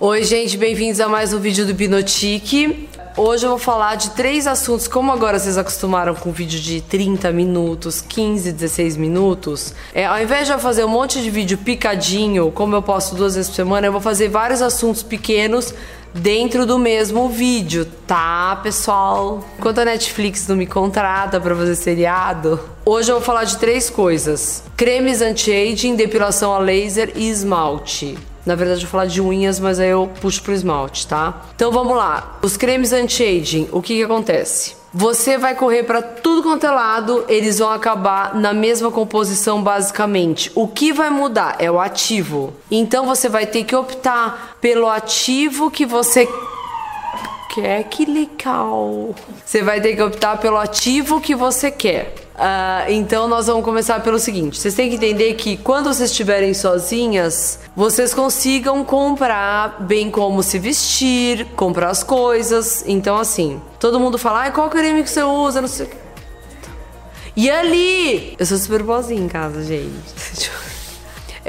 Oi, gente, bem-vindos a mais um vídeo do Binotique. Hoje eu vou falar de três assuntos, como agora vocês acostumaram com vídeo de 30 minutos, 15, 16 minutos. É, ao invés de eu fazer um monte de vídeo picadinho, como eu posto duas vezes por semana, eu vou fazer vários assuntos pequenos dentro do mesmo vídeo, tá, pessoal? Enquanto a Netflix não me contrata para fazer seriado, hoje eu vou falar de três coisas: cremes anti-aging, depilação a laser e esmalte. Na verdade, eu vou falar de unhas, mas aí eu puxo pro esmalte, tá? Então vamos lá. Os cremes anti-aging, o que que acontece? Você vai correr para tudo quanto é lado, eles vão acabar na mesma composição basicamente. O que vai mudar é o ativo. Então você vai ter que optar pelo ativo que você quer. Que legal! Você vai ter que optar pelo ativo que você quer. Uh, então nós vamos começar pelo seguinte: vocês têm que entender que quando vocês estiverem sozinhas, vocês consigam comprar bem como se vestir, comprar as coisas. Então, assim, todo mundo fala, ah, qual creme que você usa? Não sei. E ali? Eu sou super boazinha em casa, gente.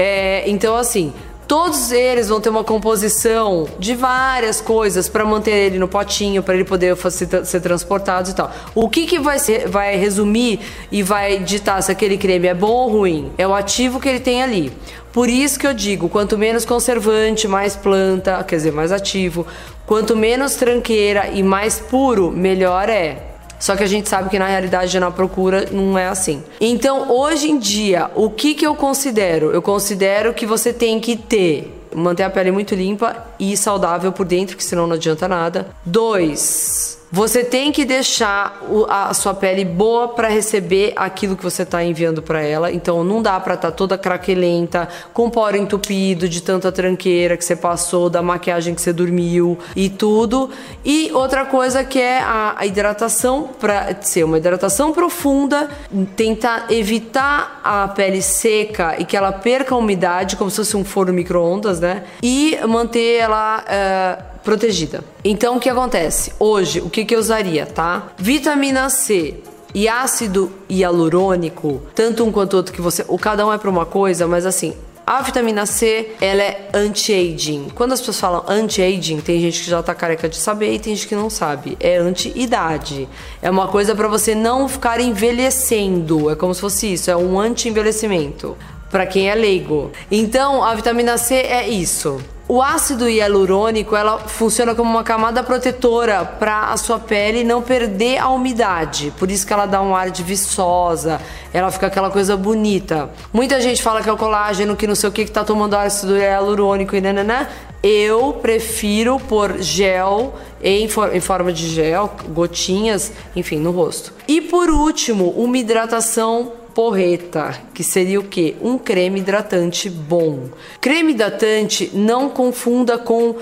É, então, assim, Todos eles vão ter uma composição de várias coisas para manter ele no potinho, para ele poder ser, transportado e tal. O que, que vai, ser, vai resumir e vai ditar se aquele creme é bom ou ruim? É o ativo que ele tem ali. Por isso que eu digo, quanto menos conservante, mais planta, quer dizer, mais ativo. Quanto menos tranqueira e mais puro, melhor é. Só que a gente sabe que na realidade na procura não é assim. Então, hoje em dia, o que que eu considero? Eu considero que você tem que ter manter a pele muito limpa e saudável por dentro, que senão não adianta nada. Dois, você tem que deixar a sua pele boa para receber aquilo que você está enviando para ela. Então não dá para estar tá toda craquelenta, com poro entupido de tanta tranqueira que você passou, da maquiagem que você dormiu e tudo. E outra coisa que é a hidratação para ser uma hidratação profunda, tentar evitar a pele seca e que ela perca a umidade, como se fosse um forno micro-ondas, né? E manter ela uh, protegida. Então o que acontece? Hoje, o que, que eu usaria, tá? Vitamina C e ácido hialurônico, tanto um quanto outro que você. O cada um é para uma coisa, mas assim, a vitamina C, ela é anti-aging. Quando as pessoas falam anti-aging, tem gente que já tá careca de saber e tem gente que não sabe. É anti-idade. É uma coisa para você não ficar envelhecendo. É como se fosse isso, é um anti-envelhecimento. Para quem é leigo. Então, a vitamina C é isso. O ácido hialurônico ela funciona como uma camada protetora para a sua pele não perder a umidade. Por isso que ela dá um ar de viçosa, ela fica aquela coisa bonita. Muita gente fala que é o colágeno, que não sei o que, que tá tomando ácido hialurônico e nananã. Eu prefiro pôr gel em, for em forma de gel, gotinhas, enfim, no rosto. E por último, uma hidratação porreta, que seria o que? Um creme hidratante bom. Creme hidratante não confunda com uh,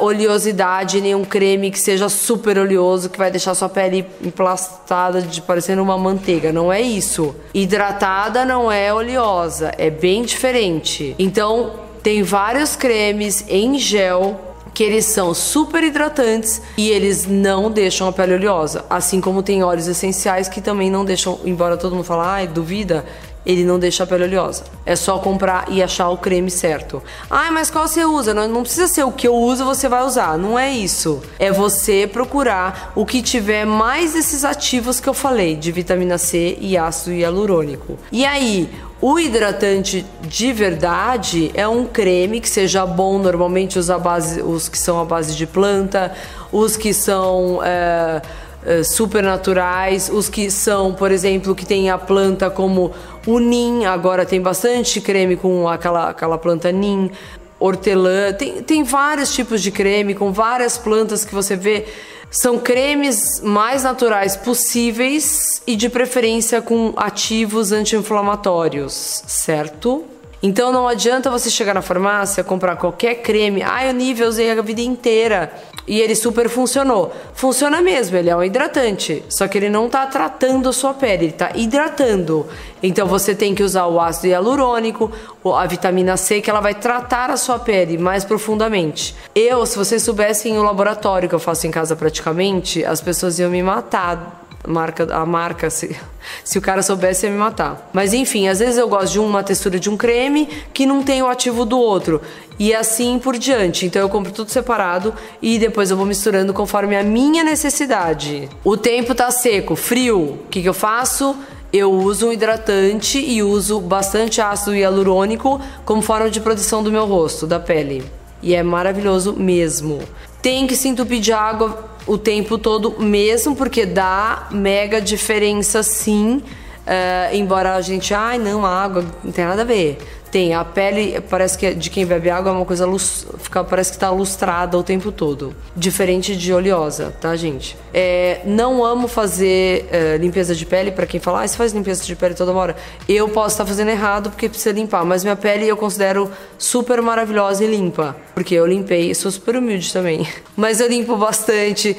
oleosidade, nenhum creme que seja super oleoso, que vai deixar sua pele emplastada, de parecendo uma manteiga. Não é isso. Hidratada não é oleosa, é bem diferente. Então, tem vários cremes em gel que eles são super hidratantes e eles não deixam a pele oleosa. Assim como tem óleos essenciais que também não deixam, embora todo mundo fale, ai, duvida, ele não deixa a pele oleosa. É só comprar e achar o creme certo. Ai, mas qual você usa? Não, não, precisa ser o que eu uso, você vai usar. Não é isso. É você procurar o que tiver mais desses ativos que eu falei, de vitamina C e ácido hialurônico. E aí, o hidratante de verdade é um creme que seja bom, normalmente os, base, os que são a base de planta, os que são é, super naturais, os que são, por exemplo, que tem a planta como o nim, agora tem bastante creme com aquela, aquela planta nim, hortelã, tem, tem vários tipos de creme com várias plantas que você vê são cremes mais naturais possíveis e de preferência com ativos anti-inflamatórios, certo? Então não adianta você chegar na farmácia, comprar qualquer creme. Ah, o nível usei a vida inteira e ele super funcionou. Funciona mesmo, ele é um hidratante, só que ele não está tratando a sua pele, ele está hidratando. Então você tem que usar o ácido hialurônico, a vitamina C, que ela vai tratar a sua pele mais profundamente. Eu, se vocês soubessem o laboratório que eu faço em casa praticamente, as pessoas iam me matar marca, a marca, se, se o cara soubesse, ia me matar. Mas enfim, às vezes eu gosto de uma textura de um creme que não tem o ativo do outro. E assim por diante. Então eu compro tudo separado e depois eu vou misturando conforme a minha necessidade. O tempo tá seco, frio. O que, que eu faço? eu uso um hidratante e uso bastante ácido hialurônico como forma de proteção do meu rosto, da pele. E é maravilhoso mesmo. Tem que se entupir de água o tempo todo mesmo, porque dá mega diferença sim. Uh, embora a gente, ai não, água não tem nada a ver. Tem, a pele parece que de quem bebe água é uma coisa fica, parece que tá lustrada o tempo todo. Diferente de oleosa, tá, gente? É, não amo fazer é, limpeza de pele, para quem fala, ah, você faz limpeza de pele toda hora. Eu posso estar tá fazendo errado porque precisa limpar, mas minha pele eu considero super maravilhosa e limpa. Porque eu limpei, sou super humilde também. Mas eu limpo bastante.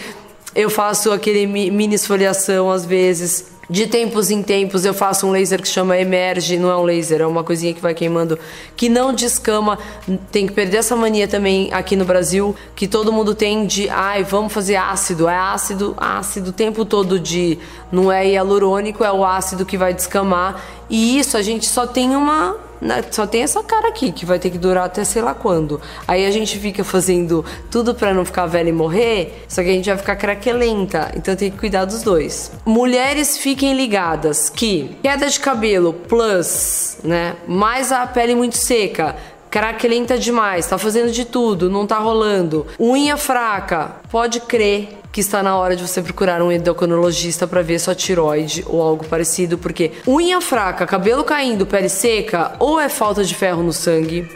Eu faço aquele mini esfoliação às vezes de tempos em tempos eu faço um laser que chama Emerge, não é um laser, é uma coisinha que vai queimando, que não descama. Tem que perder essa mania também aqui no Brasil, que todo mundo tem de, ai, vamos fazer ácido, é ácido, ácido o tempo todo de, não é hialurônico, é o ácido que vai descamar. E isso a gente só tem uma só tem essa cara aqui que vai ter que durar até sei lá quando. Aí a gente fica fazendo tudo para não ficar velha e morrer, só que a gente vai ficar craquelenta, então tem que cuidar dos dois. Mulheres fiquem ligadas que queda de cabelo plus, né, mais a pele muito seca, craquelenta demais, tá fazendo de tudo, não tá rolando. Unha fraca, pode crer que está na hora de você procurar um endocrinologista para ver sua tiroide ou algo parecido, porque unha fraca, cabelo caindo, pele seca, ou é falta de ferro no sangue,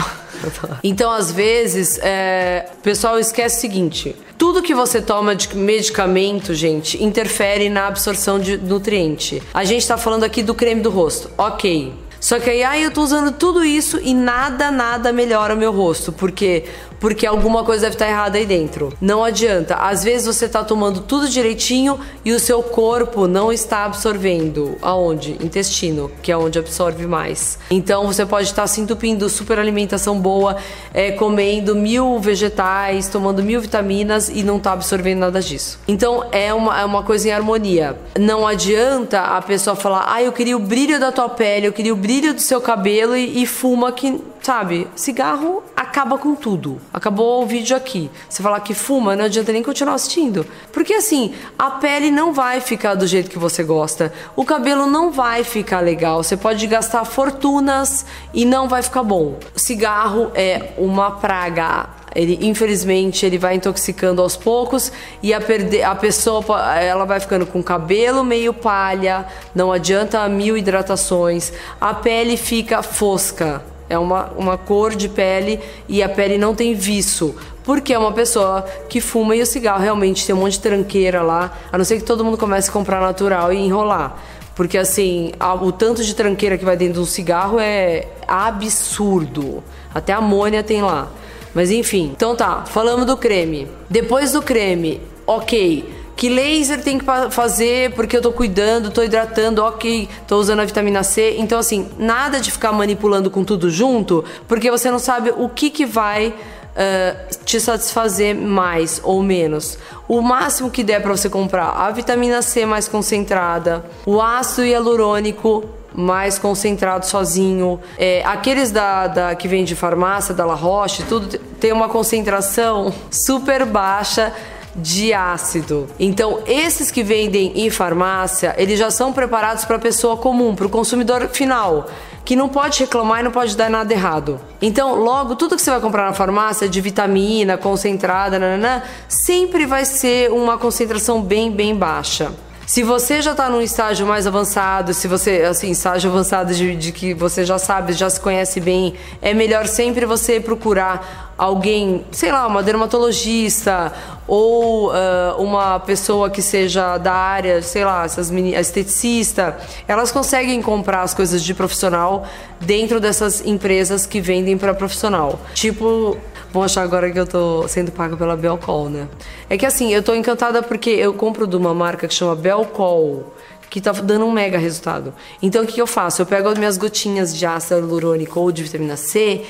então, às vezes, é, o pessoal esquece o seguinte: tudo que você toma de medicamento, gente, interfere na absorção de nutriente. A gente tá falando aqui do creme do rosto, ok. Só que aí, eu tô usando tudo isso e nada, nada melhora o meu rosto. Porque porque alguma coisa deve estar errada aí dentro. Não adianta. Às vezes você está tomando tudo direitinho e o seu corpo não está absorvendo. Aonde? Intestino, que é onde absorve mais. Então você pode estar se entupindo super alimentação boa, é, comendo mil vegetais, tomando mil vitaminas e não está absorvendo nada disso. Então é uma, é uma coisa em harmonia. Não adianta a pessoa falar, ah, eu queria o brilho da tua pele, eu queria o brilho do seu cabelo e, e fuma que sabe, cigarro acaba com tudo. Acabou o vídeo aqui. Você falar que fuma, não adianta nem continuar assistindo. Porque assim, a pele não vai ficar do jeito que você gosta. O cabelo não vai ficar legal. Você pode gastar fortunas e não vai ficar bom. Cigarro é uma praga ele infelizmente ele vai intoxicando aos poucos e a, perder, a pessoa ela vai ficando com cabelo meio palha, não adianta mil hidratações, a pele fica fosca é uma, uma cor de pele e a pele não tem viço. Porque é uma pessoa que fuma e o cigarro realmente tem um monte de tranqueira lá, a não ser que todo mundo comece a comprar natural e enrolar. Porque assim, o tanto de tranqueira que vai dentro de um cigarro é absurdo. Até amônia tem lá. Mas enfim, então tá, falamos do creme. Depois do creme, ok que laser tem que fazer porque eu tô cuidando, tô hidratando, ok, tô usando a vitamina C. Então, assim, nada de ficar manipulando com tudo junto, porque você não sabe o que, que vai uh, te satisfazer mais ou menos. O máximo que der para você comprar a vitamina C mais concentrada, o ácido hialurônico mais concentrado sozinho. É, aqueles da, da, que vem de farmácia, da La Roche, tudo tem uma concentração super baixa de ácido. Então, esses que vendem em farmácia, eles já são preparados para a pessoa comum, para o consumidor final, que não pode reclamar e não pode dar nada errado. Então, logo, tudo que você vai comprar na farmácia de vitamina concentrada, nananã, sempre vai ser uma concentração bem, bem baixa. Se você já está num estágio mais avançado, se você, assim, estágio avançado de, de, que você já sabe, já se conhece bem, é melhor sempre você procurar alguém, sei lá, uma dermatologista ou uh, uma pessoa que seja da área, sei lá, essas mini, esteticista, elas conseguem comprar as coisas de profissional dentro dessas empresas que vendem para profissional. Tipo, vão achar agora que eu tô sendo paga pela Belcol, né? É que assim, eu tô encantada porque eu compro de uma marca que chama Belcol que tá dando um mega resultado. Então o que, que eu faço? Eu pego as minhas gotinhas de ácido hialurônico ou de vitamina C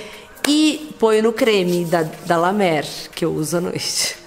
e ponho no creme da, da La Mer, que eu uso à noite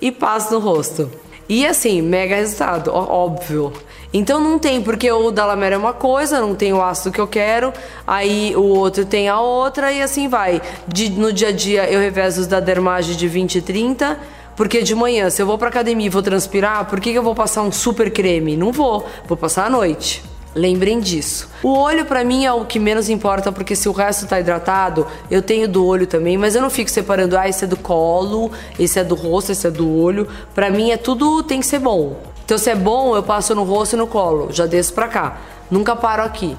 e passo no rosto. E assim, mega resultado, óbvio. Então não tem, porque o da Lamera é uma coisa, não tem o ácido que eu quero, aí o outro tem a outra e assim vai. De, no dia a dia eu revezo os da dermagem de 20 e 30, porque de manhã, se eu vou pra academia e vou transpirar, por que, que eu vou passar um super creme? Não vou, vou passar à noite. Lembrem disso. O olho para mim é o que menos importa, porque se o resto tá hidratado, eu tenho do olho também, mas eu não fico separando, ah, esse é do colo, esse é do rosto, esse é do olho. Para mim é tudo tem que ser bom. Então se é bom, eu passo no rosto e no colo, já desço pra cá. Nunca paro aqui.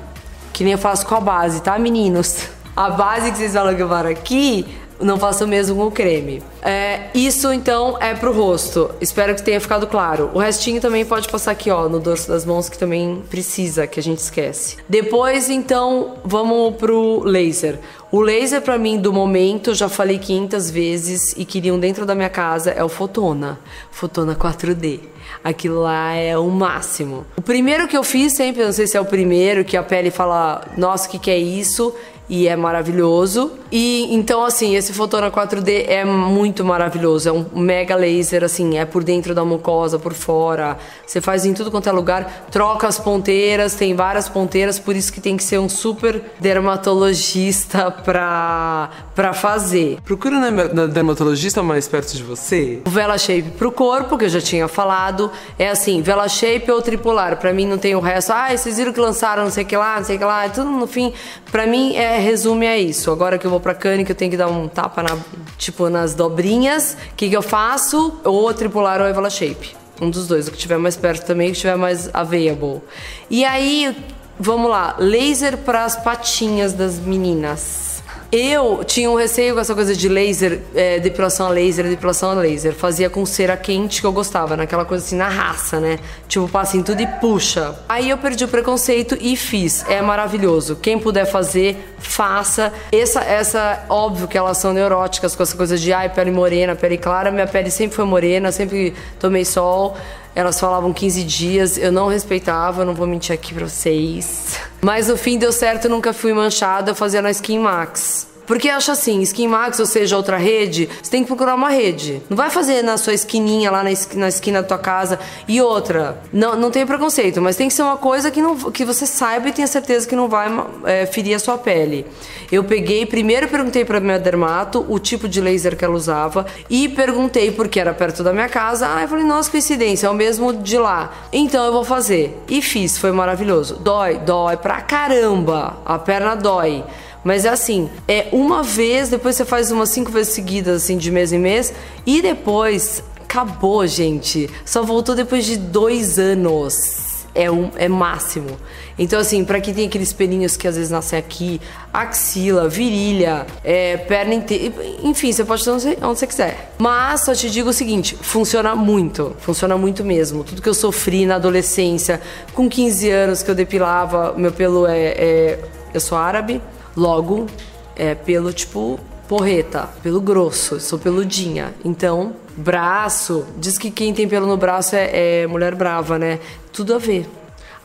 Que nem eu faço com a base, tá, meninos? A base que vocês falam que eu paro aqui, não faço o mesmo com o creme. É, isso então é pro rosto. Espero que tenha ficado claro. O restinho também pode passar aqui, ó, no dorso das mãos, que também precisa, que a gente esquece. Depois, então, vamos pro laser. O laser para mim do momento, já falei 500 vezes e queriam dentro da minha casa, é o Fotona. Fotona 4D. Aquilo lá é o máximo. O primeiro que eu fiz sempre, não sei se é o primeiro, que a pele fala, nossa, o que, que é isso? E é maravilhoso. E então, assim, esse Fotona 4D é muito maravilhoso. É um mega laser, assim, é por dentro da mucosa, por fora. Você faz em tudo quanto é lugar, troca as ponteiras, tem várias ponteiras, por isso que tem que ser um super dermatologista pra, pra fazer. Procura na dermatologista mais perto de você. O Vela Shape pro corpo, que eu já tinha falado, é assim, Vela Shape ou tripular. Pra mim não tem o resto. Ah, vocês viram que lançaram não sei o que lá, não sei o que lá. Tudo no fim, pra mim é resume a isso. Agora que eu vou pra Cane, que eu tenho que dar um tapa na, tipo, nas dobrinhas, o que, que eu faço? Ou tripular ou Evala Shape. Um dos dois, o que tiver mais perto também, o que tiver mais available. E aí, vamos lá, laser para as patinhas das meninas. Eu tinha um receio com essa coisa de laser, é, depilação a laser, depilação a laser. Fazia com cera quente que eu gostava, naquela coisa assim, na raça, né? Tipo, passa em tudo e puxa. Aí eu perdi o preconceito e fiz. É maravilhoso. Quem puder fazer, faça. Essa, essa óbvio que elas são neuróticas com essa coisa de ai, pele morena, pele clara. Minha pele sempre foi morena, sempre tomei sol. Elas falavam 15 dias, eu não respeitava, não vou mentir aqui pra vocês. Mas no fim deu certo, nunca fui manchada, fazia na Skin Max. Porque eu acho assim, Skin Max, ou seja, outra rede, você tem que procurar uma rede. Não vai fazer na sua esquininha, lá na, esquina, na esquina da tua casa. E outra, não, não tem preconceito, mas tem que ser uma coisa que, não, que você saiba e tenha certeza que não vai é, ferir a sua pele. Eu peguei, primeiro perguntei pra minha dermato o tipo de laser que ela usava e perguntei porque era perto da minha casa. Ah, eu falei, nossa, coincidência, é o mesmo de lá. Então eu vou fazer. E fiz, foi maravilhoso. Dói, dói pra caramba. A perna dói. Mas é assim, é uma vez, depois você faz umas cinco vezes seguidas, assim, de mês em mês, e depois acabou, gente. Só voltou depois de dois anos. É, um, é máximo. Então, assim, para quem tem aqueles pelinhos que às vezes nascem aqui, axila, virilha, é, perna inteira, enfim, você pode ter onde, onde você quiser. Mas só te digo o seguinte: funciona muito, funciona muito mesmo. Tudo que eu sofri na adolescência, com 15 anos que eu depilava, meu pelo é, é eu sou árabe, Logo, é pelo tipo porreta, pelo grosso, sou peludinha. Então, braço, diz que quem tem pelo no braço é, é mulher brava, né? Tudo a ver.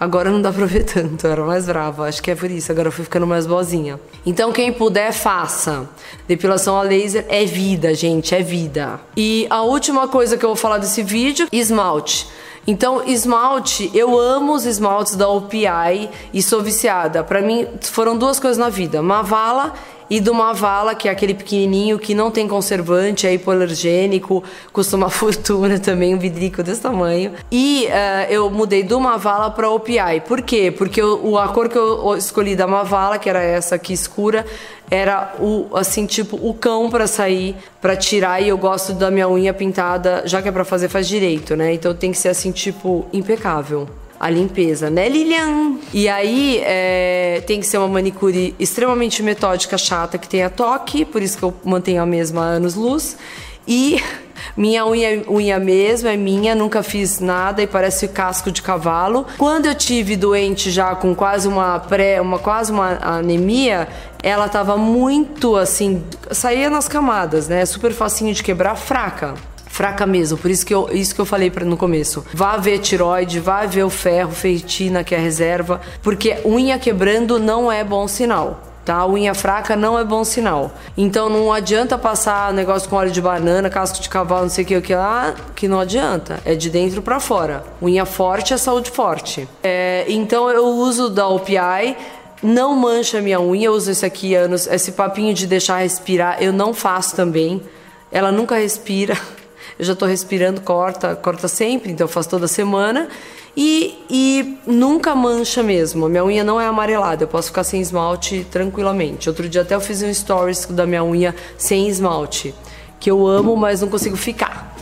Agora não dá pra ver tanto, eu era mais brava. Acho que é por isso, agora eu fui ficando mais boazinha. Então, quem puder, faça. Depilação a laser é vida, gente, é vida. E a última coisa que eu vou falar desse vídeo: esmalte. Então, esmalte, eu amo os esmaltes da OPI e sou viciada. Para mim, foram duas coisas na vida: Mavala e do Mavala, que é aquele pequenininho que não tem conservante, é hipoalergênico, custa uma fortuna também, um vidrico desse tamanho. E uh, eu mudei do Mavala para OPI. Por quê? Porque o, a cor que eu escolhi da Mavala, que era essa aqui escura, era o assim tipo o cão para sair, para tirar e eu gosto da minha unha pintada, já que é para fazer faz direito, né? Então tem que ser assim tipo impecável a limpeza, né, Lilian? E aí é, tem que ser uma manicure extremamente metódica, chata, que tenha toque, por isso que eu mantenho a mesma anos-luz. E minha unha, unha mesmo é minha, nunca fiz nada e parece casco de cavalo. Quando eu tive doente já com quase uma pré, uma quase uma anemia, ela tava muito assim, saía nas camadas, né? Super facinho de quebrar, fraca fraca mesmo. Por isso que eu, isso que eu falei no começo. Vá ver tiroide, vá ver o ferro, feitina, que é a reserva, porque unha quebrando não é bom sinal tá? Unha fraca não é bom sinal. Então não adianta passar negócio com óleo de banana, casco de cavalo, não sei o que, o que lá, que não adianta. É de dentro para fora. Unha forte é saúde forte. É, então eu uso da OPI não mancha minha unha, eu uso esse aqui anos. Esse papinho de deixar respirar, eu não faço também. Ela nunca respira. Eu já tô respirando, corta, corta sempre, então eu faço toda semana. E, e nunca mancha mesmo. Minha unha não é amarelada, eu posso ficar sem esmalte tranquilamente. Outro dia até eu fiz um stories da minha unha sem esmalte, que eu amo, mas não consigo ficar.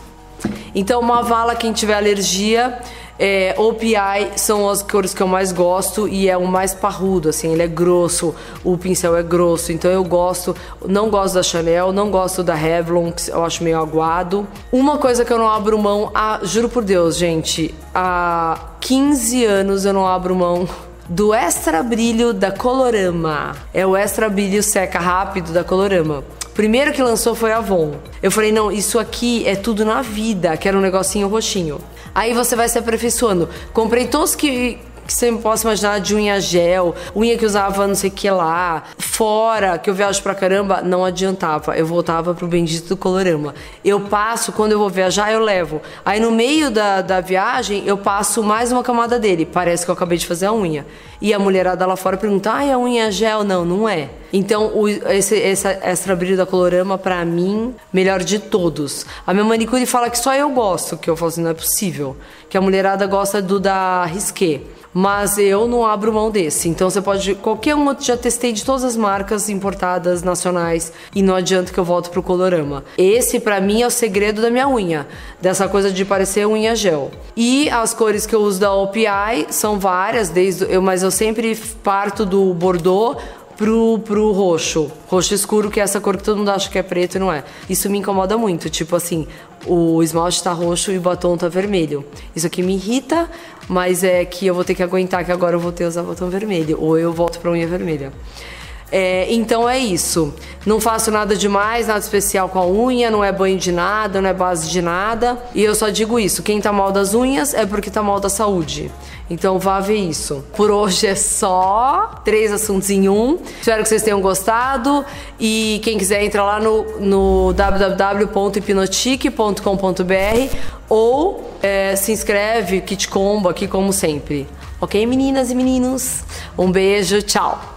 Então, uma vala, quem tiver alergia, é, OPI são as cores que eu mais gosto e é o mais parrudo, assim, ele é grosso, o pincel é grosso, então eu gosto, não gosto da Chanel, não gosto da Revlon, que eu acho meio aguado. Uma coisa que eu não abro mão, ah, juro por Deus, gente, há 15 anos eu não abro mão do Extra Brilho da Colorama. É o Extra Brilho seca rápido da Colorama. Primeiro que lançou foi a Avon. Eu falei, não, isso aqui é tudo na vida, que era um negocinho roxinho. Aí você vai se aperfeiçoando. Comprei todos que que você possa imaginar de unha gel, unha que usava não sei o que lá, fora, que eu viajo pra caramba, não adiantava. Eu voltava pro bendito do colorama. Eu passo, quando eu vou viajar, eu levo. Aí no meio da, da viagem, eu passo mais uma camada dele. Parece que eu acabei de fazer a unha. E a mulherada lá fora pergunta: ah, a unha é gel? Não, não é. Então, o, esse, esse extra brilho da Colorama, pra mim, melhor de todos. A minha manicure fala que só eu gosto, que eu falo assim, não é possível. Que a mulherada gosta do da Risqué mas eu não abro mão desse. Então você pode. Qualquer um, eu já testei de todas as marcas importadas, nacionais, e não adianta que eu volto pro Colorama. Esse, para mim, é o segredo da minha unha, dessa coisa de parecer unha gel. E as cores que eu uso da OPI são várias, desde eu, mas eu sempre parto do Bordeaux pro, pro roxo. Roxo escuro, que é essa cor que todo mundo acha que é preto e não é. Isso me incomoda muito. Tipo assim, o esmalte tá roxo e o batom tá vermelho. Isso aqui me irrita, mas é que eu vou ter que aguentar que agora eu vou ter que usar batom vermelho. Ou eu volto pra unha vermelha. É, então é isso. Não faço nada demais, nada especial com a unha, não é banho de nada, não é base de nada. E eu só digo isso: quem tá mal das unhas é porque tá mal da saúde. Então vá ver isso. Por hoje é só três assuntos em um. Espero que vocês tenham gostado. E quem quiser entra lá no, no www.hipnotique.com.br ou é, se inscreve, Kit Combo aqui como sempre. Ok, meninas e meninos? Um beijo, tchau!